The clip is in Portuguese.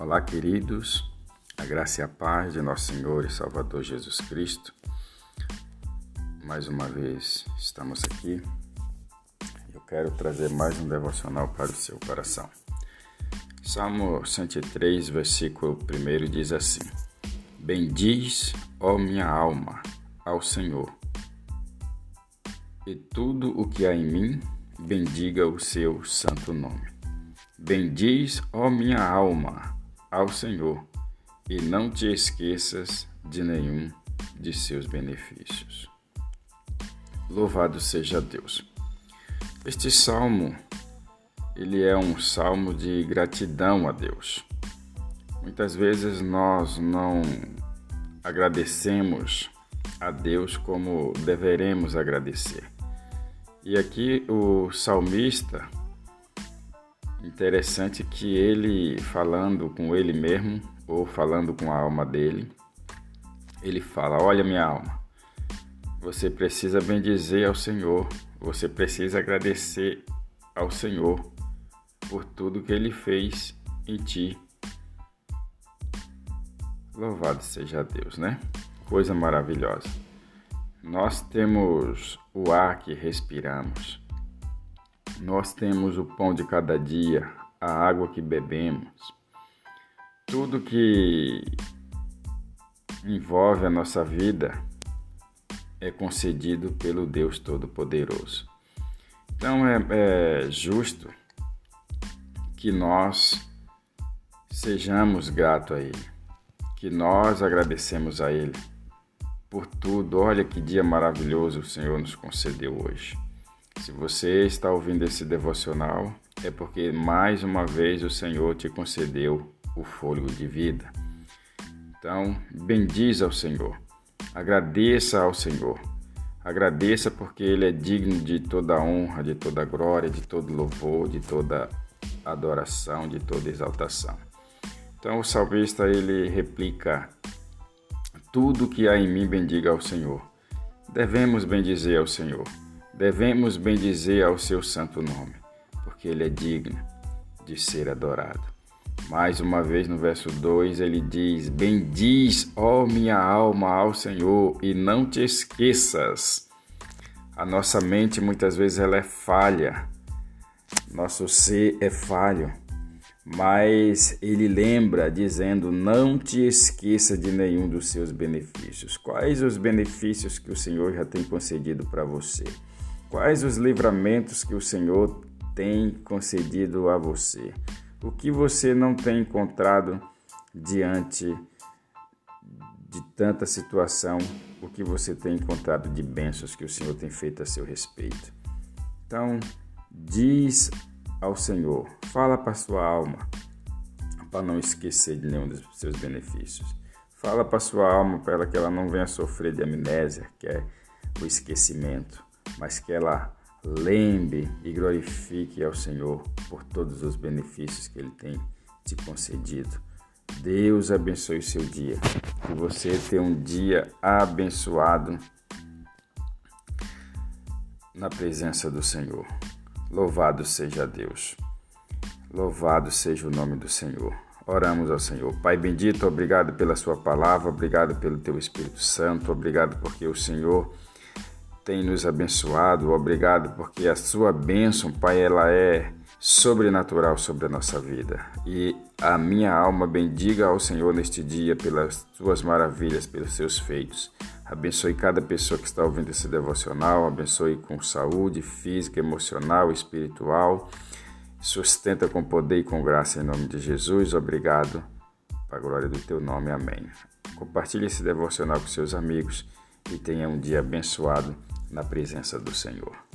Olá, queridos, a graça e a paz de nosso Senhor e Salvador Jesus Cristo. Mais uma vez estamos aqui. Eu quero trazer mais um devocional para o seu coração. Salmo 103, versículo 1 diz assim: Bendiz, ó minha alma, ao Senhor, e tudo o que há em mim, bendiga o seu santo nome. Bendiz, ó minha alma, ao Senhor, e não te esqueças de nenhum de seus benefícios. Louvado seja Deus. Este salmo, ele é um salmo de gratidão a Deus. Muitas vezes nós não agradecemos a Deus como deveremos agradecer. E aqui o salmista, interessante que ele falando com ele mesmo ou falando com a alma dele, ele fala: "Olha minha alma, você precisa bendizer ao Senhor, você precisa agradecer ao Senhor por tudo que ele fez em ti. Louvado seja Deus, né? Coisa maravilhosa. Nós temos o ar que respiramos. Nós temos o pão de cada dia, a água que bebemos. Tudo que envolve a nossa vida é concedido pelo Deus Todo-Poderoso. Então é, é justo que nós sejamos gratos a Ele, que nós agradecemos a Ele por tudo. Olha que dia maravilhoso o Senhor nos concedeu hoje. Se você está ouvindo esse devocional, é porque mais uma vez o Senhor te concedeu o fôlego de vida. Então, bendiz ao Senhor, agradeça ao Senhor, agradeça porque Ele é digno de toda honra, de toda glória, de todo louvor, de toda adoração, de toda exaltação. Então, o salmista ele replica tudo que há em mim bendiga ao Senhor. Devemos bendizer ao Senhor. Devemos bendizer ao seu santo nome, porque ele é digno de ser adorado. Mais uma vez no verso 2 ele diz: Bendiz, ó minha alma, ao Senhor, e não te esqueças. A nossa mente muitas vezes ela é falha, nosso ser é falho mas ele lembra dizendo: Não te esqueça de nenhum dos seus benefícios. Quais os benefícios que o Senhor já tem concedido para você? Quais os livramentos que o Senhor tem concedido a você? O que você não tem encontrado diante de tanta situação? O que você tem encontrado de bênçãos que o Senhor tem feito a seu respeito? Então, diz ao Senhor. Fala para sua alma, para não esquecer de nenhum dos seus benefícios. Fala para sua alma para que ela não venha sofrer de amnésia, que é o esquecimento, mas que ela lembre e glorifique ao Senhor por todos os benefícios que Ele tem te concedido. Deus abençoe o seu dia. Que você tenha um dia abençoado na presença do Senhor. Louvado seja Deus. Louvado seja o nome do Senhor. Oramos ao Senhor. Pai bendito, obrigado pela Sua palavra, obrigado pelo Teu Espírito Santo, obrigado porque o Senhor tem nos abençoado, obrigado porque a Sua bênção, Pai, ela é sobrenatural sobre a nossa vida. E a minha alma bendiga ao Senhor neste dia pelas Suas maravilhas, pelos Seus feitos. Abençoe cada pessoa que está ouvindo esse devocional, abençoe com saúde física, emocional, espiritual. Sustenta com poder e com graça em nome de Jesus. Obrigado. Para a glória do teu nome. Amém. Compartilhe esse devocional com seus amigos e tenha um dia abençoado na presença do Senhor.